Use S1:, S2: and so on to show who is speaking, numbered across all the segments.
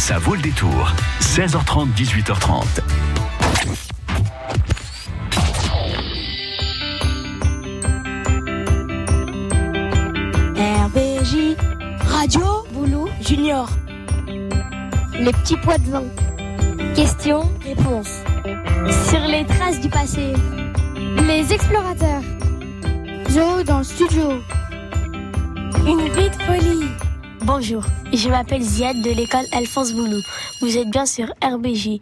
S1: Ça vaut le détour. 16h30, 18h30.
S2: RBJ Radio Boulot Junior. Les petits poids de vin. Questions, réponses. Sur les traces du passé. Les explorateurs. Zo dans le studio. Une vie de folie. Bonjour, je m'appelle Ziad de l'école Alphonse Boulou. Vous êtes bien sur RBJ.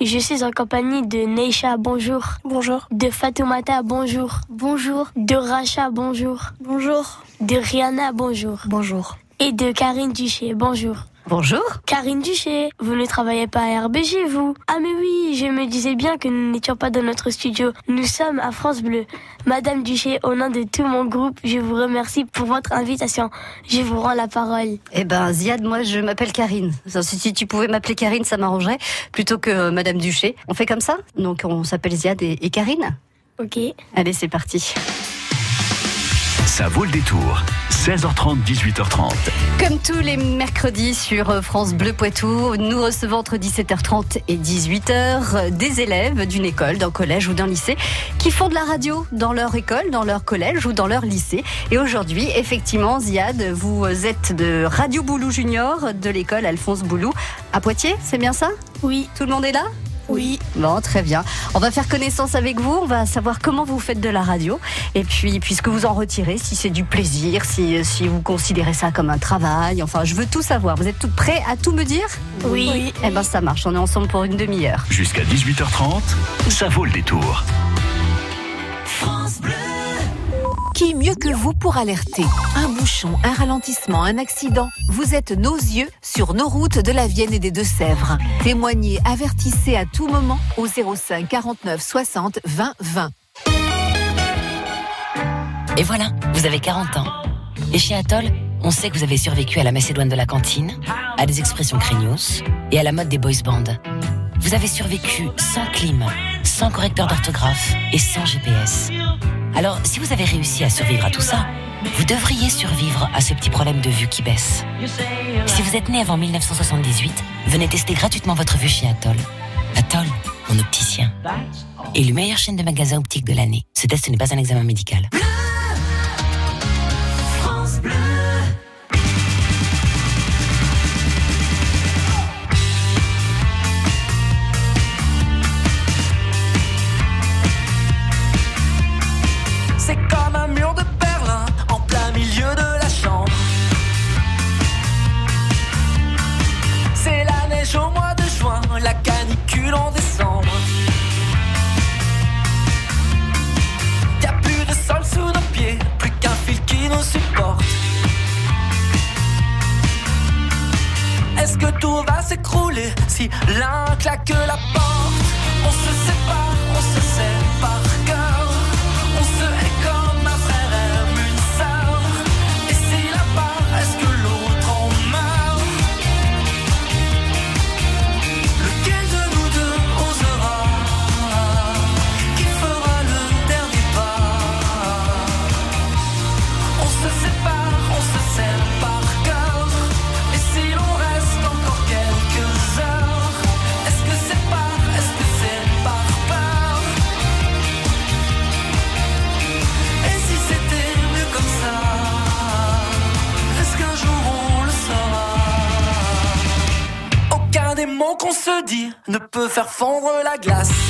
S2: Je suis en compagnie de Neisha, bonjour. Bonjour. De Fatoumata, bonjour. Bonjour. De Racha, bonjour. Bonjour. De Rihanna, bonjour. Bonjour. Et de Karine Duché, bonjour.
S3: Bonjour.
S2: Karine Duché, vous ne travaillez pas à RBJ, vous Ah mais oui, je me disais bien que nous n'étions pas dans notre studio. Nous sommes à France Bleu. Madame Duché, au nom de tout mon groupe, je vous remercie pour votre invitation. Je vous rends la parole.
S3: Eh ben, Ziad, moi, je m'appelle Karine. Si tu pouvais m'appeler Karine, ça m'arrangerait, plutôt que euh, Madame Duché. On fait comme ça? Donc, on s'appelle Ziad et, et Karine?
S2: Ok.
S3: Allez, c'est parti.
S1: Ça vaut le détour. 16h30, 18h30.
S3: Comme tous les mercredis sur France Bleu Poitou, nous recevons entre 17h30 et 18h des élèves d'une école, d'un collège ou d'un lycée qui font de la radio dans leur école, dans leur collège ou dans leur lycée. Et aujourd'hui, effectivement, Ziad, vous êtes de Radio Boulou Junior de l'école Alphonse Boulou à Poitiers, c'est bien ça?
S2: Oui.
S3: Tout le monde est là?
S2: Oui.
S3: Bon, très bien. On va faire connaissance avec vous. On va savoir comment vous faites de la radio. Et puis, puisque vous en retirez, si c'est du plaisir, si, si vous considérez ça comme un travail. Enfin, je veux tout savoir. Vous êtes tout prêts à tout me dire?
S2: Oui.
S3: Eh ben, ça marche. On est ensemble pour une demi-heure.
S1: Jusqu'à 18h30, ça vaut le détour.
S4: Qui mieux que vous pour alerter Un bouchon, un ralentissement, un accident. Vous êtes nos yeux sur nos routes de la Vienne et des Deux-Sèvres. Témoignez, avertissez à tout moment au 05 49 60 20 20.
S5: Et voilà, vous avez 40 ans. Et chez Atoll, on sait que vous avez survécu à la Macédoine de la cantine, à des expressions craignos et à la mode des boys bands. Vous avez survécu sans clim, sans correcteur d'orthographe et sans GPS. Alors, si vous avez réussi à survivre à tout ça, vous devriez survivre à ce petit problème de vue qui baisse. Si vous êtes né avant 1978, venez tester gratuitement votre vue chez Atoll. Atoll, mon opticien. Élu meilleure chaîne de magasins optiques de l'année. Ce test n'est pas un examen médical.
S6: Faire fondre la glace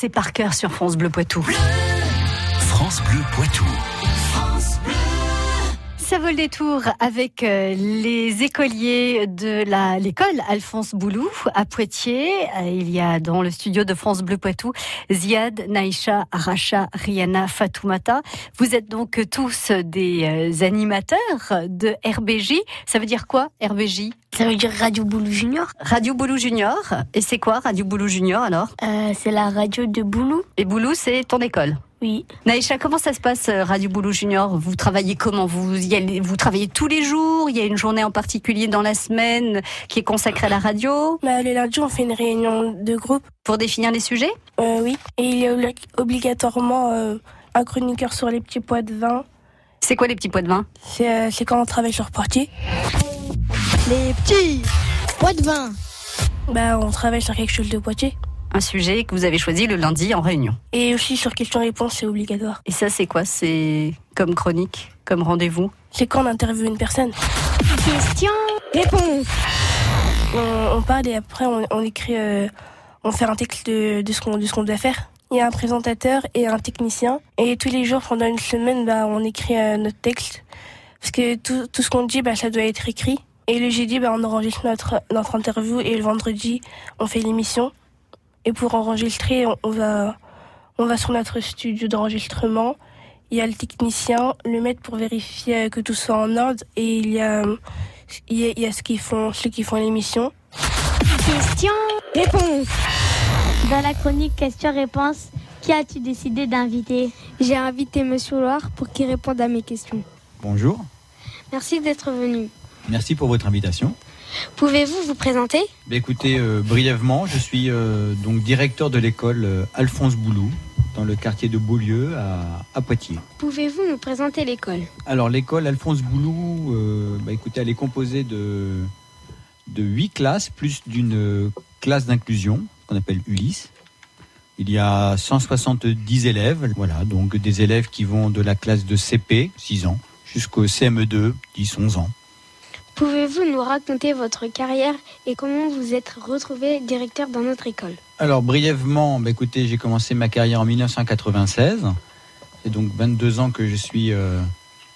S6: Sait par cœur
S3: sur France Bleu Poitou.
S1: France Bleu Poitou.
S3: Ça vole des tours avec euh, les écoliers de l'école Alphonse Boulou à Poitiers. Euh, Il y a dans le studio de France Bleu Poitou Ziad, Naïcha, Aracha, Rihanna, Fatoumata. Vous êtes donc tous des euh, animateurs de RBJ. Ça veut dire quoi RBJ
S2: Ça veut dire Radio Boulou Junior.
S3: Radio Boulou Junior. Et c'est quoi Radio Boulou Junior alors?
S2: Euh, c'est la radio de Boulou.
S3: Et Boulou, c'est ton école
S2: Oui.
S3: Naïcha, comment ça se passe euh, Radio Boulot Junior? Vous travaillez comment? Vous, y allez- vous travaillez tous les jours? Il y a une journée en particulier dans la semaine qui est consacrée à la radio?
S7: Bah, le lundi, on fait une réunion de groupe.
S3: pour définir les sujets?
S7: Euh, oui. Et il y a obli- obligatoirement euh, un chroniqueur sur les petits pois de vin.
S3: C'est quoi les petits pois de vin?
S7: C'est euh, c'est quand on travaille sur Portier.
S2: Les petits pois de vin.
S7: Bah, on travaille sur quelque chose de Poitiers.
S3: Un sujet que vous avez choisi le lundi en réunion.
S7: Et aussi sur question-réponse, c'est obligatoire.
S3: Et ça, c'est quoi? C'est comme chronique, comme rendez-vous?
S7: C'est quand on interviewe une personne.
S2: Question, réponse.
S7: On, on parle et après, on, on écrit, euh, on fait un texte de, de ce qu'on doit faire. Il y a un présentateur et un technicien. Et tous les jours, pendant une semaine, bah, on écrit euh, notre texte. Parce que tout, tout ce qu'on dit, bah, ça doit être écrit. Et le jeudi, bah, on enregistre notre, notre interview. Et le vendredi, on fait l'émission. Et pour enregistrer, on, on va, on va sur notre studio d'enregistrement. Il y a le technicien, le maître pour vérifier que tout soit en ordre. Et il y a, il y a, il y a ceux qui font, ceux qui font l'émission.
S2: Question, réponse. Dans la chronique question-réponse, qui as-tu décidé d'inviter? J'ai invité Monsieur Loire pour qu'il réponde à mes questions.
S8: Bonjour,
S2: Merci d'être venu.
S8: merci pour votre invitation.
S2: Pouvez-vous vous présenter?
S8: Ben, écoutez, euh, brièvement, je suis euh, donc directeur de l'école euh, Alphonse Boulou dans le quartier de Beaulieu à, à Poitiers.
S2: Pouvez-vous nous présenter l'école?
S8: Alors l'école Alphonse Boulou, euh, bah, écoutez, elle est composée de de huit classes plus d'une classe d'inclusion qu'on appelle Ulysse. Il y a 170 élèves, voilà, donc des élèves qui vont de la classe de CP, 6 ans, jusqu'au CME2, 10, 11 ans.
S2: Pouvez-vous nous raconter votre carrière et comment vous êtes retrouvé directeur dans notre école?
S8: Alors brièvement, bah, écoutez, j'ai commencé ma carrière en 1996. C'est donc 22 ans que je suis euh,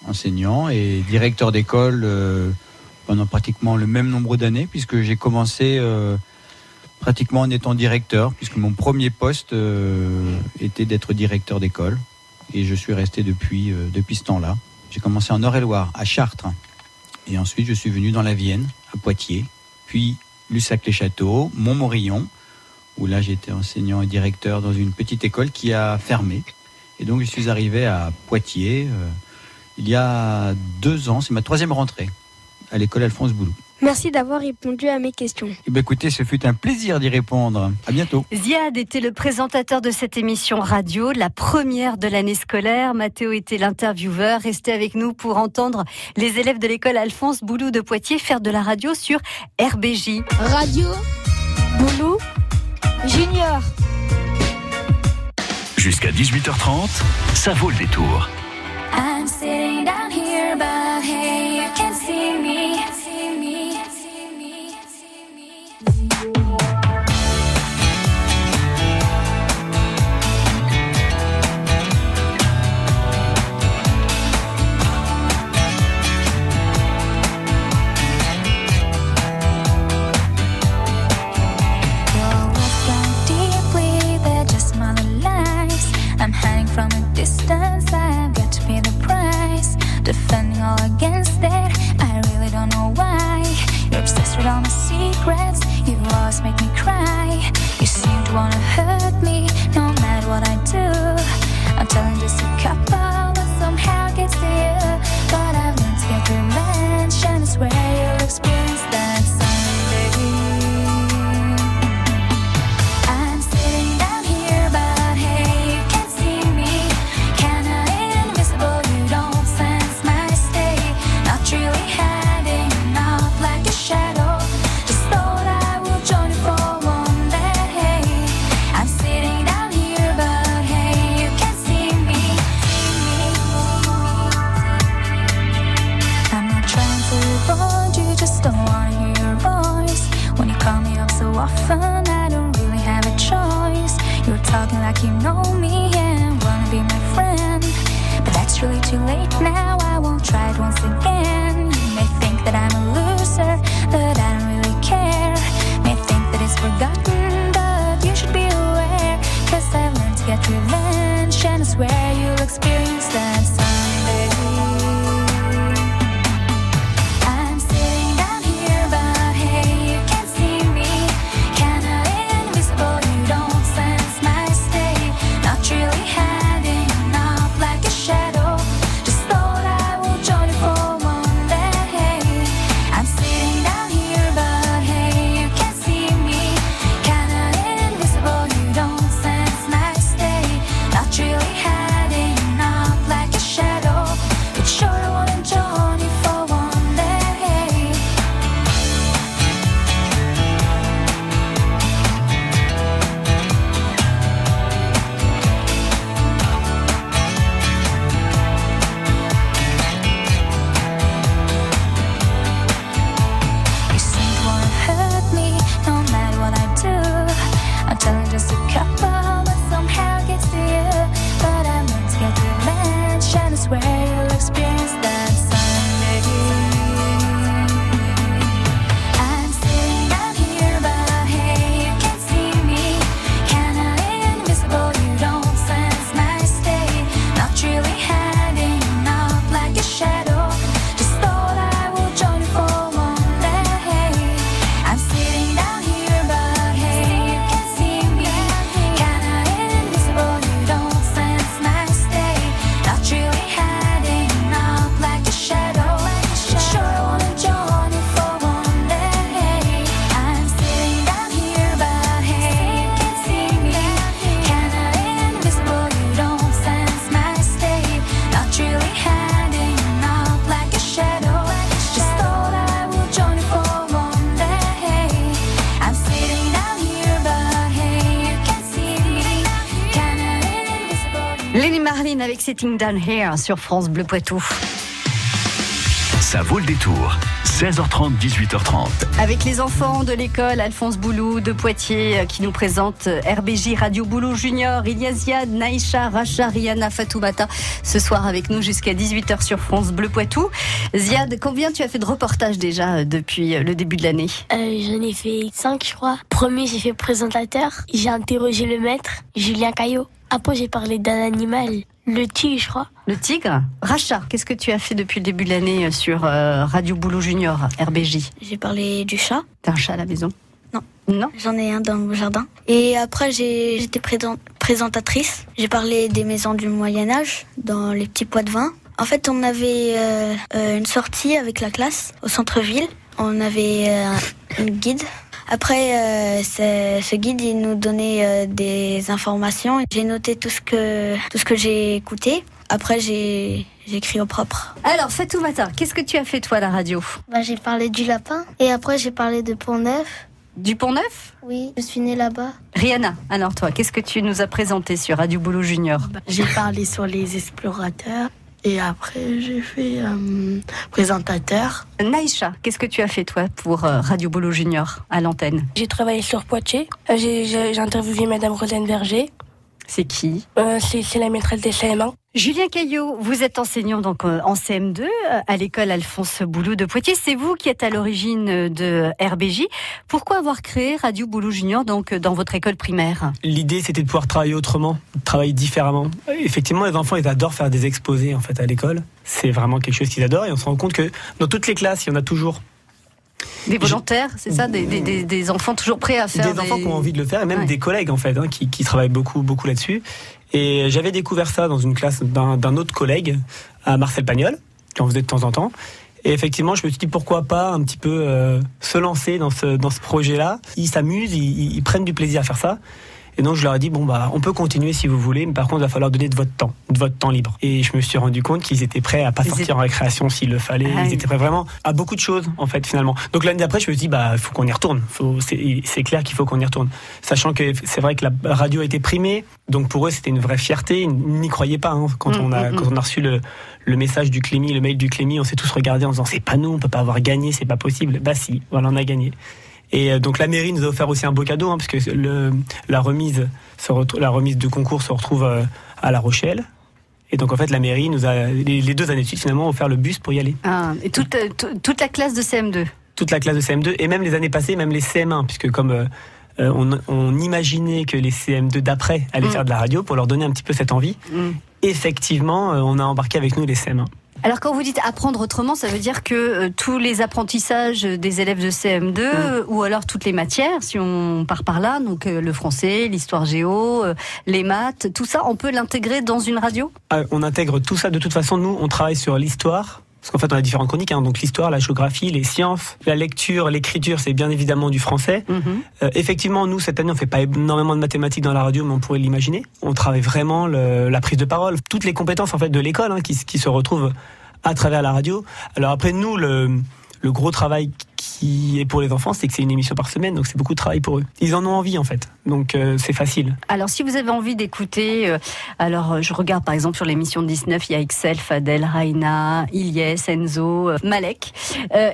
S8: enseignant et directeur d'école euh, pendant pratiquement le même nombre d'années puisque j'ai commencé euh, pratiquement en étant directeur puisque mon premier poste était d'être directeur d'école et je suis resté depuis, depuis ce temps-là. J'ai commencé en Eure-et-Loire, à Chartres et ensuite je suis venu dans la Vienne, à Poitiers, puis Lussac-les-Châteaux, Montmorillon où là j'étais enseignant et directeur dans une petite école qui a fermé. Et donc je suis arrivé à Poitiers euh, il y a deux ans, c'est ma troisième rentrée à l'école Alphonse Boulou.
S2: Merci d'avoir répondu à mes questions.
S8: Eh ben, écoutez, ce fut un plaisir d'y répondre. À bientôt.
S3: Ziad était le présentateur de cette émission radio, la première de l'année scolaire. Mathéo était l'intervieweur. Restez avec nous pour entendre les élèves de l'école Alphonse Boulou de Poitiers faire de la radio sur RBJ.
S2: Radio Boulou Junior.
S1: Jusqu'à 18h30, ça vaut le détour.
S9: I'm sitting down here, but hey, too late now.
S3: Marlin avec Sitting Down Here sur France Bleu Poitou.
S1: Ça vaut le détour. 16h30, 18h30.
S3: Avec les enfants de l'école Alphonse Boulou de Poitiers euh, qui nous présente euh, RBJ Radio Boulou Junior, il y a Ziad, Naïcha, Racha, Rihanna, Fatoumata ce soir avec nous jusqu'à 18h sur France Bleu Poitou. Ziad, combien tu as fait de reportages déjà euh, depuis le début de l'année?
S10: Euh, J'en ai fait 5, je crois. Premier, j'ai fait présentateur. J'ai interrogé le maître, Julien Caillot. Après, j'ai parlé d'un animal, le tigre, je crois.
S3: Le tigre Racha, qu'est-ce que tu as fait depuis le début de l'année euh, sur euh, Radio Boulou Junior, RBJ
S10: J'ai parlé du chat.
S3: T'as un chat à la maison?
S10: Non.
S3: Non?
S10: J'en ai un dans le jardin. Et après, j'étais présent- présentatrice. J'ai parlé des maisons du Moyen-Âge dans les petits pots de vin. En fait, on avait euh, une sortie avec la classe au centre-ville. On avait euh, un guide. Après, euh, ce, guide, il nous donnait euh, des informations. J'ai noté tout ce que, tout ce que j'ai écouté. Après, j'ai j'ai écrit au propre.
S3: Alors, Fatoumata, qu'est-ce que tu as fait toi à la radio?
S10: Bah, j'ai parlé du lapin. Et après, j'ai parlé de Pont-Neuf.
S3: Du Pont Neuf
S10: Oui, je suis née là-bas.
S3: Rihanna, alors toi, qu'est-ce que tu nous as présenté sur Radio Boulot Junior?
S11: J'ai parlé sur les explorateurs et après j'ai fait euh, présentateur.
S3: Naïcha, qu'est-ce que tu as fait toi pour euh, Radio Boulot Junior à l'antenne?
S7: J'ai travaillé sur Poitiers. Euh, J'ai interviewé Madame Rosane Berger.
S3: C'est qui?
S7: Euh, C'est c'est la maîtresse des CM1.
S3: Julien Caillot, vous êtes enseignant donc euh, en CM2 euh, à l'école Alphonse Boulot de Poitiers. C'est vous qui êtes à l'origine euh, de RBJ. Pourquoi avoir créé Radio Boulot Junior donc dans votre école primaire?
S12: L'idée, c'était de pouvoir travailler autrement, travailler différemment. Effectivement, les enfants, ils adorent faire des exposés en fait à l'école. C'est vraiment quelque chose qu'ils adorent et on se rend compte que dans toutes les classes, il y en a toujours
S3: Des volontaires, c'est ça? Des, des- des- des enfants toujours prêts à faire
S12: des enfants qui ont envie de le faire et même
S3: Ouais.
S12: des collègues en fait hein, qui, qui travaillent beaucoup beaucoup là-dessus. Et j'avais découvert ça dans une classe d'un autre collègue à Marcel Pagnol, qui en faisait de temps en temps. Et effectivement, je me suis dit pourquoi pas un petit peu euh, se lancer dans ce dans ce projet-là. Ils s'amusent, ils, ils prennent du plaisir à faire ça. Et donc je leur ai dit bon bah on peut continuer si vous voulez, mais par contre il va falloir donner de votre temps, de votre temps libre. Et je me suis rendu compte qu'ils étaient prêts à pas
S3: Ils
S12: sortir
S3: étaient-
S12: en récréation s'il le fallait.
S3: Ah
S12: Ils étaient prêts vraiment à beaucoup de choses en fait finalement. Donc l'année d'après je me suis dit bah faut qu'on y retourne. C'est clair qu'il faut qu'on y retourne. Sachant que c'est vrai que la radio a été primée, donc pour eux c'était une vraie fierté. Ils n'y croyaient pas hein. quand
S3: Mm,
S12: on a
S3: mm,
S12: quand on a reçu le le message du Clémy, le mail du Clémy, on s'est tous regardés en disant c'est pas nous, on peut pas avoir gagné, c'est pas possible. Bah si, voilà on a gagné. Et euh, donc la mairie nous a offert aussi un beau cadeau, hein, parce que le, la, remise se la remise de concours se retrouve euh, à La Rochelle. Et donc en fait la mairie nous a, les, deux années de suite finalement, offert le bus pour y aller.
S3: Ah, et toute, la classe de CM2.
S12: Toute la classe de CM2 et même les années passées, même les CM1, puisque comme euh, on, on imaginait que les CM2 d'après allaient
S3: Mm.
S12: faire de la radio pour leur donner un petit peu cette envie, effectivement euh, on a embarqué avec nous les CM1.
S3: Alors quand vous dites apprendre autrement, ça veut dire que euh, tous les apprentissages des élèves de CM2 euh, ou alors toutes les matières, si on part par là, donc euh, le français, l'histoire géo, euh, les maths, tout ça, on peut l'intégrer dans une radio?
S12: Ah, on intègre tout ça. De toute façon, nous, on travaille sur l'histoire. Parce qu'en fait, on a différentes chroniques. hein. donc l'histoire, la géographie, les sciences, la lecture, l'écriture, c'est bien évidemment du français. Euh, effectivement, nous, cette année, on fait pas énormément de mathématiques dans la radio, mais on pourrait l'imaginer. On travaille vraiment le- la prise de parole, toutes les compétences en fait de l'école hein, qui, qui se retrouvent à travers la radio. Alors après, nous, le, le gros travail qui est pour les enfants, c'est que c'est une émission par semaine, donc c'est beaucoup de travail pour eux. Ils en ont envie en fait, donc euh, c'est facile.
S3: Alors, si vous avez envie d'écouter, euh, alors euh, je regarde par exemple sur l'émission 19, il y a Excel, Fadel, Raina, Ilyes, Enzo, Malek.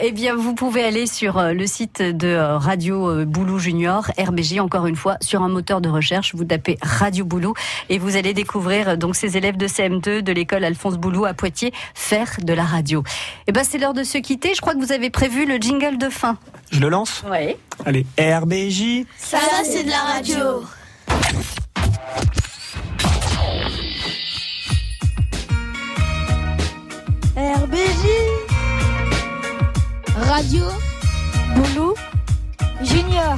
S3: Eh bien, vous pouvez aller sur le site de Radio Boulou Junior, RBJ, encore une fois, sur un moteur de recherche. Vous tapez Radio Boulou et vous allez découvrir donc ces élèves de CM2 de l'école Alphonse Boulou à Poitiers faire de la radio. Eh ben, c'est l'heure de se quitter. Je crois que vous avez prévu le jingle fin.
S12: Je le lance
S3: Oui.
S12: Allez, RBJ.
S2: Ça, c'est de la radio. RBJ Radio Boulou Junior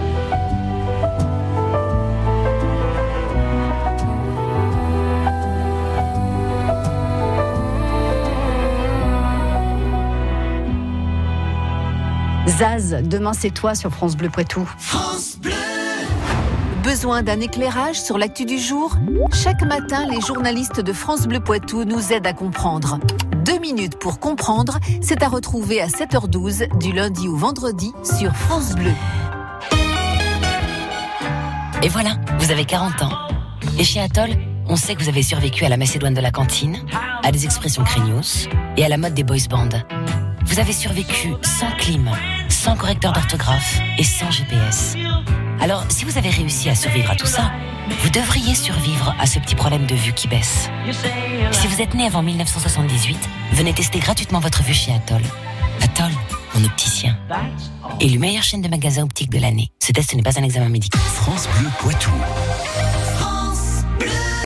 S3: Zaz, demain c'est toi sur France Bleu Poitou.
S4: Besoin d'un éclairage sur l'actu du jour? Chaque matin, les journalistes de France Bleu Poitou nous aident à comprendre. Deux minutes pour comprendre, c'est à retrouver à 7h12 du lundi au vendredi sur France Bleu.
S5: Et voilà, vous avez 40 ans. Et chez Atoll, on sait que vous avez survécu à la Macédoine de la cantine, à des expressions craignos et à la mode des boys bands. Vous avez survécu sans clim, sans correcteur d'orthographe et sans GPS. Alors, si vous avez réussi à survivre à tout ça, vous devriez survivre à ce petit problème de vue qui baisse. Si vous êtes né avant 1978, venez tester gratuitement votre vue chez Atoll. Atoll, mon opticien. Élu meilleure chaîne de magasins optiques de l'année. Ce test n'est pas un examen médical.
S1: France Bleu Poitou.